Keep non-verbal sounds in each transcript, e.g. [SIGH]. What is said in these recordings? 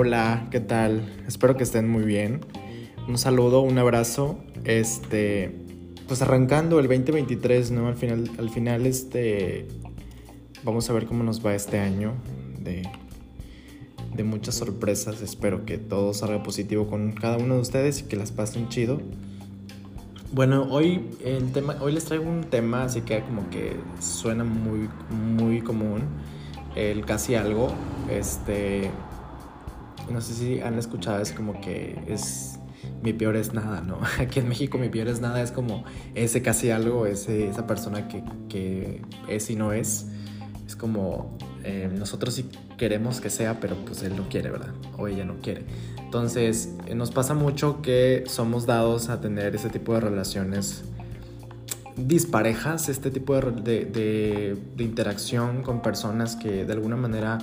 Hola, ¿qué tal? Espero que estén muy bien. Un saludo, un abrazo. Este, pues arrancando el 2023, ¿no? Al final, al final, este, vamos a ver cómo nos va este año de, de muchas sorpresas. Espero que todo salga positivo con cada uno de ustedes y que las pasen chido. Bueno, hoy el tema, hoy les traigo un tema así que como que suena muy, muy común, el casi algo. Este, no sé si han escuchado, es como que es mi peor es nada, ¿no? [LAUGHS] Aquí en México mi peor es nada es como ese casi algo, ese, esa persona que, que es y no es. Es como eh, nosotros sí queremos que sea, pero pues él no quiere, ¿verdad? O ella no quiere. Entonces, eh, nos pasa mucho que somos dados a tener ese tipo de relaciones disparejas, este tipo de, de, de, interacción con personas que de alguna manera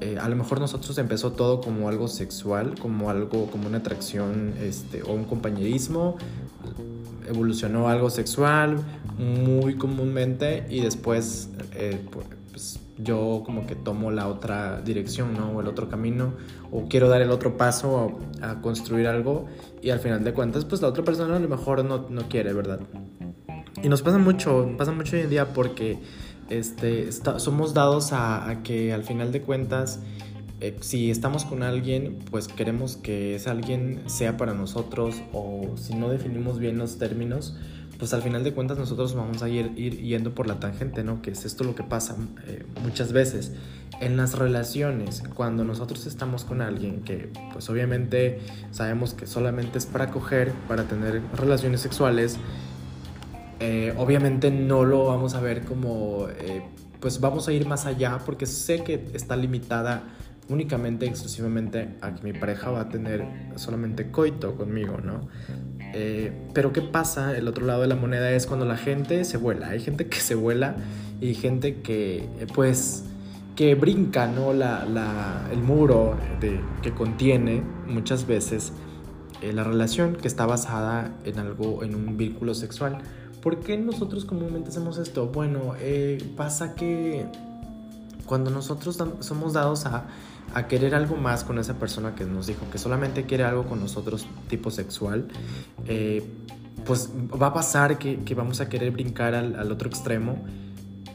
eh, a lo mejor nosotros empezó todo como algo sexual, como algo, como una atracción este, o un compañerismo, evolucionó algo sexual muy comúnmente y después eh, pues, yo como que tomo la otra dirección, ¿no? O el otro camino, o quiero dar el otro paso a, construir algo y al final de cuentas, pues la otra persona a lo mejor no, no quiere, ¿verdad? Y nos pasa mucho, pasa mucho hoy en día porque este, somos dados a, que al final de cuentas, eh, si estamos con alguien, pues queremos que ese alguien sea para nosotros o si no definimos bien los términos, pues al final de cuentas nosotros vamos a ir, ir yendo por la tangente, ¿no? Que es esto lo que pasa eh, muchas veces en las relaciones, cuando nosotros estamos con alguien que pues obviamente sabemos que solamente es para coger, para tener relaciones sexuales, eh, obviamente no lo vamos a ver como, eh, pues vamos a ir más allá porque sé que está limitada únicamente, exclusivamente a que mi pareja va a tener solamente coito conmigo, ¿no? Eh, pero ¿qué pasa? El otro lado de la moneda es cuando la gente se vuela. Hay gente que se vuela y gente que, pues, que brinca, ¿no? La, la, el muro que contiene muchas veces la relación que está basada en algo, en un vínculo sexual. ¿Por qué nosotros comúnmente hacemos esto? Bueno, eh, pasa que cuando nosotros somos dados a querer algo más con esa persona que nos dijo que solamente quiere algo con nosotros tipo sexual, eh, pues va a pasar que, vamos a querer brincar al, otro extremo,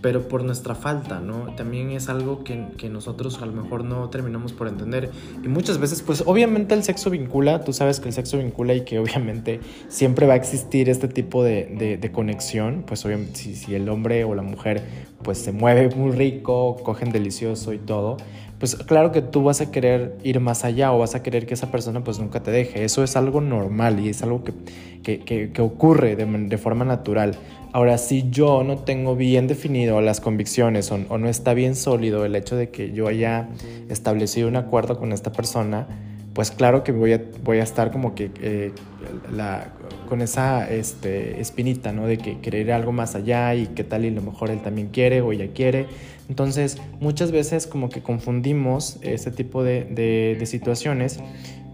pero por nuestra falta, ¿no? También es algo que, que, nosotros a lo mejor no terminamos por entender. Y muchas veces, pues obviamente el sexo vincula, tú sabes que el sexo vincula y que [LAUGHS] obviamente siempre va a existir este tipo de, de, conexión, pues obviamente si, si el hombre o la mujer pues se mueve muy rico, cogen delicioso y todo, pues claro que tú vas a querer ir más allá o vas a querer que esa persona pues nunca te deje. Eso es algo normal y es algo que, que, que, ocurre de, de, forma natural. Ahora, si yo no tengo bien definido las convicciones o, o, no está bien sólido el hecho de que yo haya establecido un acuerdo con esta persona, pues claro que voy a, voy a estar como que eh, con esa este, espinita, ¿no? De que querer algo más allá y qué tal y a lo mejor él también quiere o ella quiere. Entonces, muchas veces como que confundimos ese tipo de, de, situaciones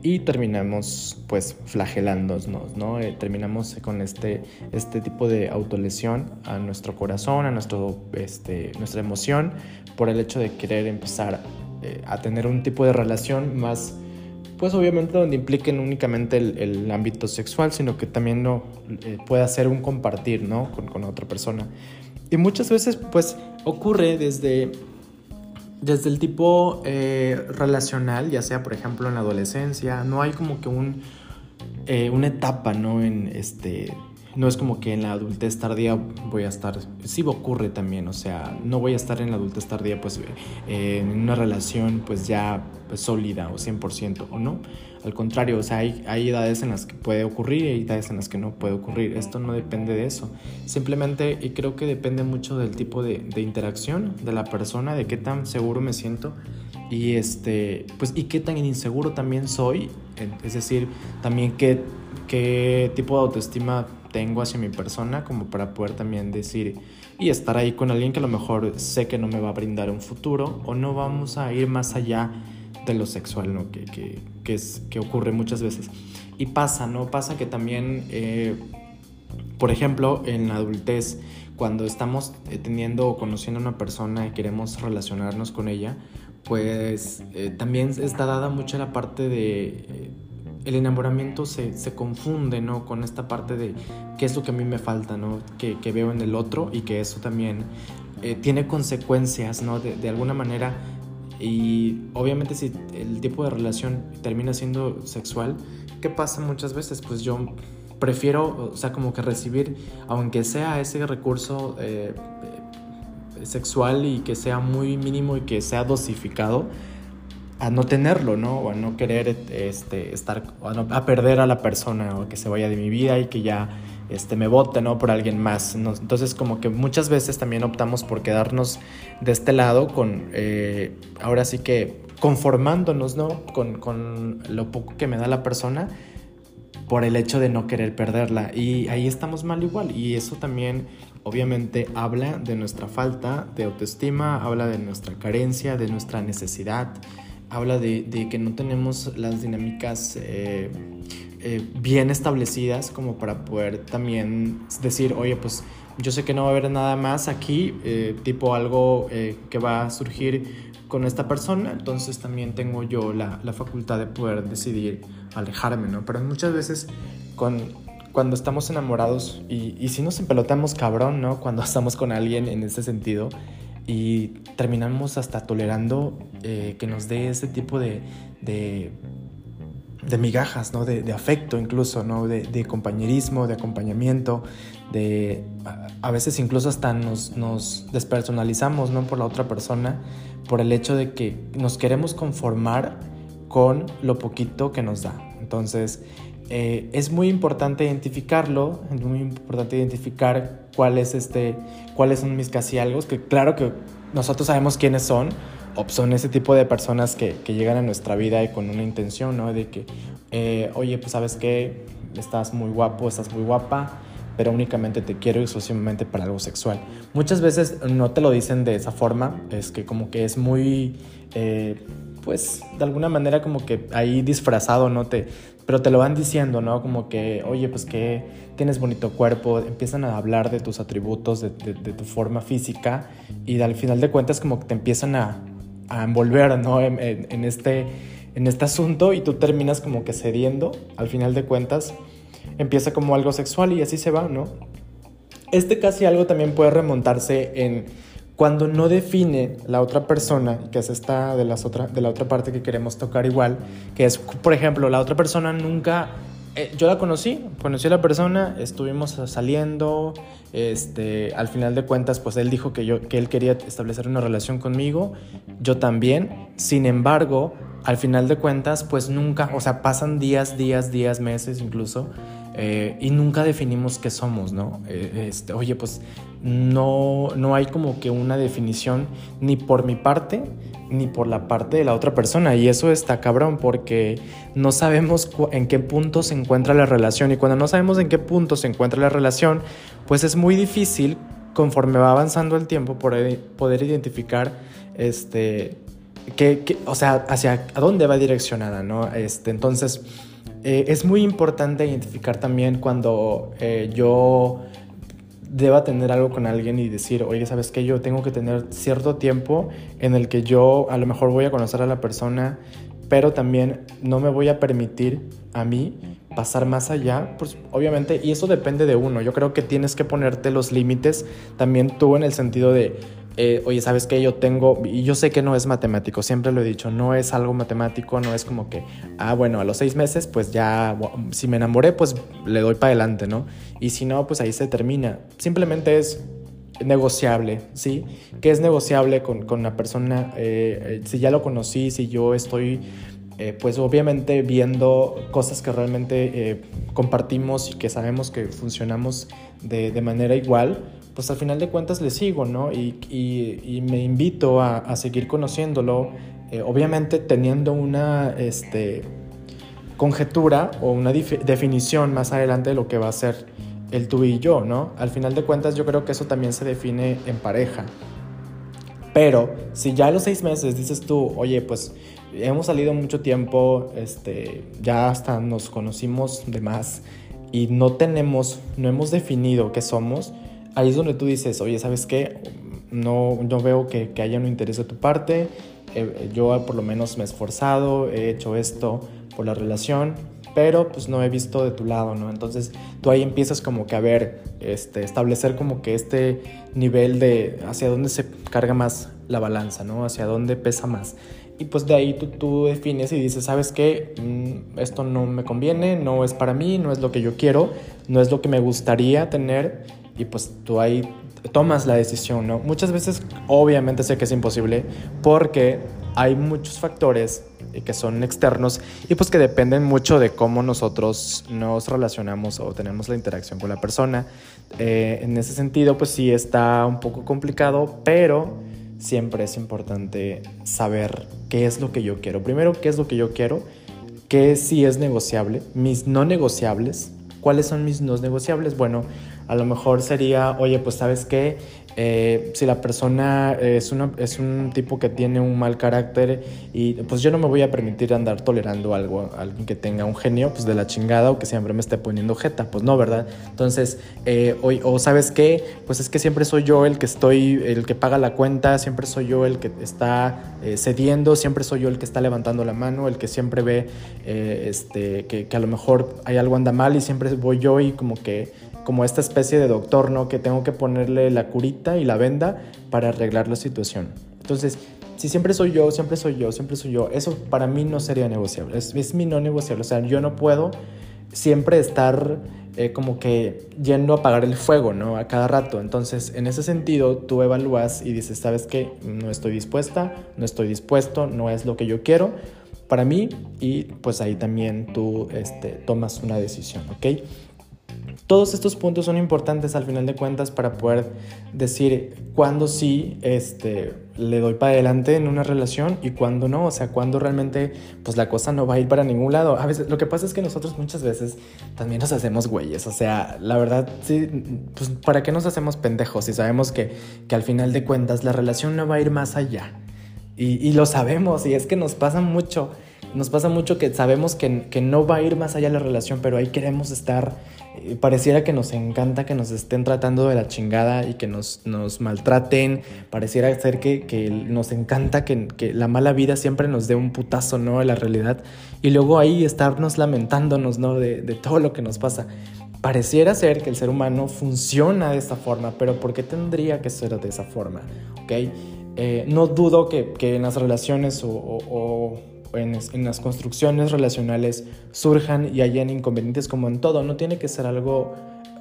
y terminamos pues flagelándonos, ¿no? Eh, terminamos con este, este tipo de autolesión a nuestro corazón, a nuestro, este, nuestra emoción, por el hecho de querer empezar eh, a tener un tipo de relación más pues obviamente donde impliquen únicamente el, el ámbito sexual, sino que también no, eh, ser un compartir, ¿no? Con, con, otra persona. Y muchas veces, pues, ocurre desde, desde el tipo eh, relacional, ya sea, por ejemplo, en la adolescencia, no hay como que un, eh, una etapa, ¿no? En este no es como que en la adultez tardía voy a estar, sí ocurre también, o sea, no voy a estar en la adultez tardía pues eh, en una relación pues ya pues, sólida o 100% o no. Al contrario, o sea, hay, hay edades en las que puede ocurrir y hay edades en las que no puede ocurrir. Esto no depende de eso. Simplemente, y creo que depende mucho del tipo de, de interacción de la persona, de qué tan seguro me siento y este, pues, y qué tan inseguro también soy. Es decir, también qué, qué tipo de autoestima tengo hacia mi persona como para poder también decir y estar ahí con alguien que a lo mejor sé que no me va a brindar un futuro o no vamos a ir más allá de lo sexual, ¿no? Que, que, que es, que ocurre muchas veces. Y pasa, ¿no? Pasa que también, eh, por ejemplo, en la adultez, cuando estamos teniendo o conociendo a una persona y queremos relacionarnos con ella, pues eh, también está dada mucha la parte de... Eh, el enamoramiento se, se, confunde, ¿no? Con esta parte de qué es lo que a mí me falta, ¿no? Que, que veo en el otro y que eso también eh, tiene consecuencias, ¿no? De, de, alguna manera. Y obviamente si el tipo de relación termina siendo sexual, ¿qué pasa muchas veces? Pues yo prefiero, o sea, como que recibir, aunque sea ese recurso eh, sexual y que sea muy mínimo y que sea dosificado, a no tenerlo, ¿no? O a no querer este, estar, a, perder a la persona o que se vaya de mi vida y que ya este, me vote, ¿no? Por alguien más. Entonces, como que muchas veces también optamos por quedarnos de este lado con, eh, ahora sí que conformándonos, ¿no? Con, con lo poco que me da la persona por el hecho de no querer perderla. Y ahí estamos mal igual. Y eso también obviamente habla de nuestra falta de autoestima, habla de nuestra carencia, de nuestra necesidad, habla de, que no tenemos las dinámicas eh, eh, bien establecidas como para poder también decir, oye, pues yo sé que no va a haber nada más aquí, eh, tipo algo que va a surgir con esta persona, entonces también tengo yo la, la facultad de poder decidir alejarme, ¿no? Pero muchas veces con, cuando estamos enamorados y, y si nos empelotamos cabrón, ¿no? Cuando [LAUGHS] estamos con alguien en ese sentido y terminamos hasta tolerando eh, que nos dé ese tipo de, de, migajas, ¿no? De, afecto incluso, ¿no? De, de, compañerismo, de acompañamiento, de a veces incluso hasta nos, nos despersonalizamos, ¿no? Por la otra persona, por el hecho de que nos queremos conformar con lo poquito que nos da. Entonces, eh, es muy importante identificarlo, es muy importante identificar cuál es este, cuáles son mis casi algo, que claro que nosotros sabemos quiénes son, o son ese tipo de personas que, que llegan a nuestra vida y con una intención, ¿no? De que, eh, oye, pues sabes que estás muy guapo, estás muy guapa, pero únicamente te quiero exclusivamente para algo sexual. Muchas veces no te lo dicen de esa forma, es que como que es muy... Eh, pues de alguna manera como que ahí disfrazado, ¿no? Te, pero te lo van diciendo, ¿no? Como que, oye, pues que tienes bonito cuerpo, empiezan a hablar de tus atributos, de, tu forma física y al final de cuentas como que te empiezan a, envolver, ¿no? En, este, en este asunto y tú terminas como que cediendo, al final de cuentas empieza como algo sexual y así se va, ¿no? Este casi algo también puede remontarse en cuando no define la otra persona, que es esta de, las otra, de la otra parte que queremos tocar igual, que es, por ejemplo, la otra persona nunca... Eh, yo la conocí, conocí a la persona, estuvimos saliendo, este, al final de cuentas, pues él dijo que, yo, que él quería establecer una relación conmigo, yo también, sin embargo, al final de cuentas, pues nunca, o sea, pasan días, días, días, meses incluso, eh, y nunca definimos qué somos, ¿no? Eh, este, oye, pues no, no hay como que una definición ni por mi parte ni por la parte de la otra persona. Y eso está cabrón porque no sabemos en qué punto se encuentra la relación. Y cuando no sabemos en qué punto se encuentra la relación pues es muy difícil conforme va avanzando el tiempo poder, identificar este que, o sea hacia dónde va direccionada no este entonces eh, es muy importante identificar también cuando eh, yo deba tener algo con alguien y decir, oye, ¿sabes qué? Yo tengo que tener cierto tiempo en el que yo a lo mejor voy a conocer a la persona, pero también no me voy a permitir a mí pasar más allá, pues obviamente, y eso depende de uno. Yo creo que tienes que ponerte los límites también tú en el sentido de, eh, oye, ¿sabes qué? Yo tengo, y yo sé que no es matemático, siempre lo he dicho, no es algo matemático, no es como que, ah, bueno, a los seis meses, pues ya, si me enamoré, pues le doy para adelante, ¿no? Y si no, pues ahí se termina. Simplemente es negociable, ¿sí? Que es negociable con, con una persona, eh, eh, si ya lo conocí, si yo estoy... pues obviamente viendo cosas que realmente compartimos y que sabemos que funcionamos de, de manera igual, pues al final de cuentas le sigo, ¿no? Y, me invito a, a seguir conociéndolo, eh, obviamente teniendo una este, conjetura o una definición más adelante de lo que va a ser el tú y yo, ¿no? Al final de cuentas yo creo que eso también se define en pareja. Pero si ya a los seis meses dices tú, oye, pues hemos salido mucho tiempo, este, ya hasta nos conocimos de más y no tenemos, no hemos definido qué somos, ahí es donde tú dices, oye, ¿sabes qué? No, no veo que, que haya un interés de tu parte, yo por lo menos me he esforzado, he hecho esto por la relación, pero pues no he visto de tu lado, ¿no? Entonces tú ahí empiezas como que a ver, este, establecer como que este nivel de hacia dónde se carga más la balanza, ¿no? Hacia dónde pesa más. Y pues de ahí tú, tú defines y dices, ¿sabes qué? Mm, esto no me conviene, no es para mí, no es lo que yo quiero, no es lo que me gustaría tener. Y pues tú ahí tomas la decisión, ¿no? Muchas veces obviamente sé que es imposible porque hay muchos factores que son externos y pues que dependen mucho de cómo nosotros nos relacionamos o tenemos la interacción con la persona. Eh, en ese sentido pues sí está un poco complicado, pero siempre es importante saber qué es lo que yo quiero. Primero, qué es lo que yo quiero, qué sí es negociable, mis no negociables. ¿Cuáles son mis no negociables? Bueno, a lo mejor sería, oye, pues sabes qué, eh, si la persona es, una, es un tipo que tiene un mal carácter y pues yo no me voy a permitir andar tolerando algo, alguien que tenga un genio pues de la chingada o que siempre me esté poniendo jeta, pues no, ¿verdad? Entonces, eh, o, sabes qué, pues es que siempre soy yo el que estoy, el que paga la cuenta, siempre soy yo el que está eh, cediendo, siempre soy yo el que está levantando la mano, el que siempre ve este, que, que a lo mejor hay algo anda mal y siempre voy yo y como que como esta especie de doctor, ¿no? Que tengo que ponerle la curita y la venda para arreglar la situación. Entonces, si siempre soy yo, siempre soy yo, siempre soy yo, eso para mí no sería negociable. Es, mi no negociable. O sea, yo no puedo siempre estar eh, como que yendo a apagar el fuego, ¿no? A cada rato. Entonces, en ese sentido, tú evalúas y dices, ¿sabes qué? No estoy dispuesta, no estoy dispuesto, no es lo que yo quiero para mí y pues ahí también tú este, tomas una decisión, ¿ok? Todos estos puntos son importantes al final de cuentas para poder decir cuándo sí este, le doy para adelante en una relación y cuándo no, o sea, cuándo realmente pues la cosa no va a ir para ningún lado. A veces lo que pasa es que nosotros muchas veces también nos hacemos güeyes, o sea, la verdad sí, pues para qué nos hacemos pendejos si sabemos que, que al final de cuentas la relación no va a ir más allá. Y, y lo sabemos y es que nos pasa mucho nos pasa mucho que sabemos que, que, no va a ir más allá la relación, pero ahí queremos estar. Eh, pareciera que nos encanta que nos estén tratando de la chingada y que nos, nos maltraten. Pareciera ser que, que nos encanta que, que, la mala vida siempre nos dé un putazo, ¿no? De la realidad. Y luego ahí estarnos lamentándonos, ¿no? De, de todo lo que nos pasa. Pareciera ser que el ser humano funciona de esta forma, pero ¿por qué tendría que ser de esa forma? ¿Ok? Eh, no dudo que, que, en las relaciones o en, las construcciones relacionales surjan y hayan inconvenientes como en todo. No tiene que ser algo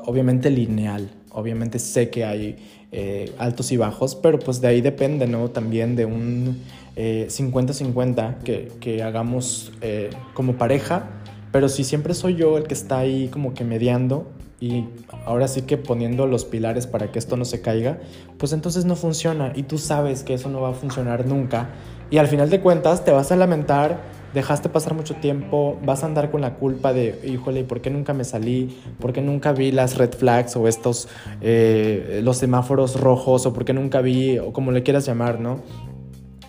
obviamente lineal. Obviamente sé que hay eh, altos y bajos, pero pues de ahí depende, ¿no? También de un 50-50 eh, que, hagamos eh, como pareja. Pero si siempre soy yo el que está ahí como que mediando y ahora sí que poniendo los pilares para que esto no se caiga, pues entonces no funciona y tú sabes que eso no va a funcionar nunca y al final de cuentas te vas a lamentar, dejaste pasar mucho tiempo, vas a andar con la culpa de, híjole, ¿por qué nunca me salí? ¿Por qué nunca vi las red flags o estos, eh, los semáforos rojos? ¿O por qué nunca vi, o como le quieras llamar, ¿no?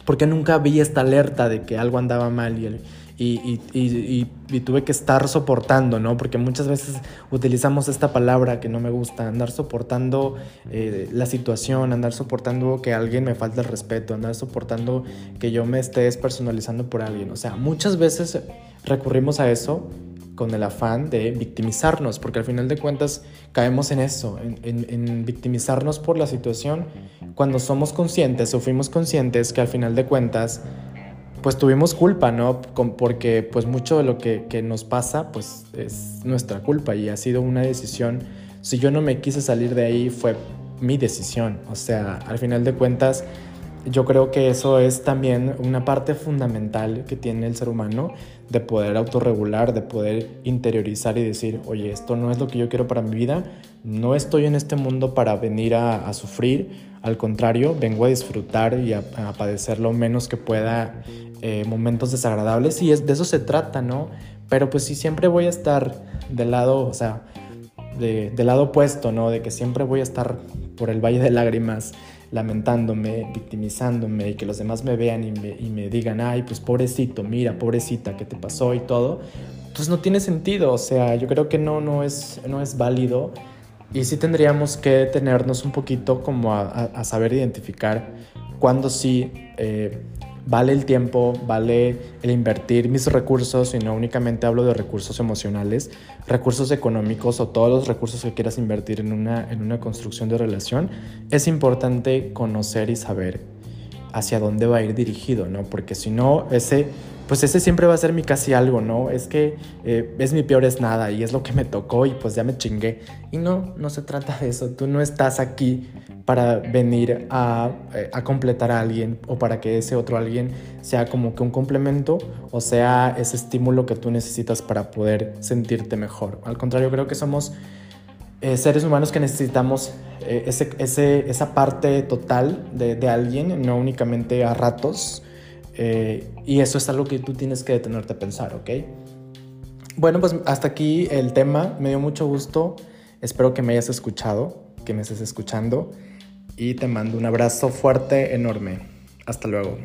¿Por qué nunca vi esta alerta de que algo andaba mal? Y, tuve que estar soportando, ¿no? Porque muchas veces utilizamos esta palabra que no me gusta, andar soportando eh, la situación, andar soportando que alguien me falte el respeto, andar soportando que yo me esté despersonalizando por alguien. O sea, muchas veces recurrimos a eso con el afán de victimizarnos, porque al final de cuentas caemos en eso, en, en, victimizarnos por la situación, cuando somos conscientes o fuimos conscientes que al final de cuentas pues tuvimos culpa, ¿no? Porque pues mucho de lo que, nos pasa pues es nuestra culpa y ha sido una decisión. Si yo no me quise salir de ahí fue mi decisión. O sea, al final de cuentas yo creo que eso es también una parte fundamental que tiene el ser humano de poder autorregular, de poder interiorizar y decir, oye, esto no es lo que yo quiero para mi vida, no estoy en este mundo para venir a, sufrir, al contrario, vengo a disfrutar y a, padecer lo menos que pueda eh, momentos desagradables y es, de eso se trata, ¿no? Pero pues si siempre voy a estar del lado, o sea, de, del lado opuesto, ¿no? De que siempre voy a estar por el valle de lágrimas, lamentándome, victimizándome y que los demás me vean y me, digan, ay, pues pobrecito, mira, pobrecita, ¿qué te pasó? y todo, pues no tiene sentido, o sea, yo creo que no, no, es, no es válido y sí tendríamos que tenernos un poquito como a, a saber identificar cuándo sí eh, vale el tiempo, vale el invertir mis recursos y no únicamente hablo de recursos emocionales, recursos económicos o todos los recursos que quieras invertir en una, en una construcción de relación, es importante conocer y saber hacia dónde va a ir dirigido, ¿no? Porque si no, ese pues ese siempre va a ser mi casi algo, ¿no? Es que eh, es mi peor es nada y es lo que me tocó y pues ya me chingué. Y no, no se trata de eso. Tú no estás aquí para venir a, eh, a, completar a alguien o para que ese otro alguien sea como que un complemento o sea ese estímulo que tú necesitas para poder sentirte mejor. Al contrario, creo que somos eh, seres humanos que necesitamos ese, ese, esa parte total de, de alguien, no únicamente a ratos eh, y eso es algo que tú tienes que detenerte a pensar, ¿ok? Bueno, pues hasta aquí el tema. Me dio mucho gusto. Espero que me hayas escuchado, que me estés escuchando. Y te mando un abrazo fuerte, enorme. Hasta luego.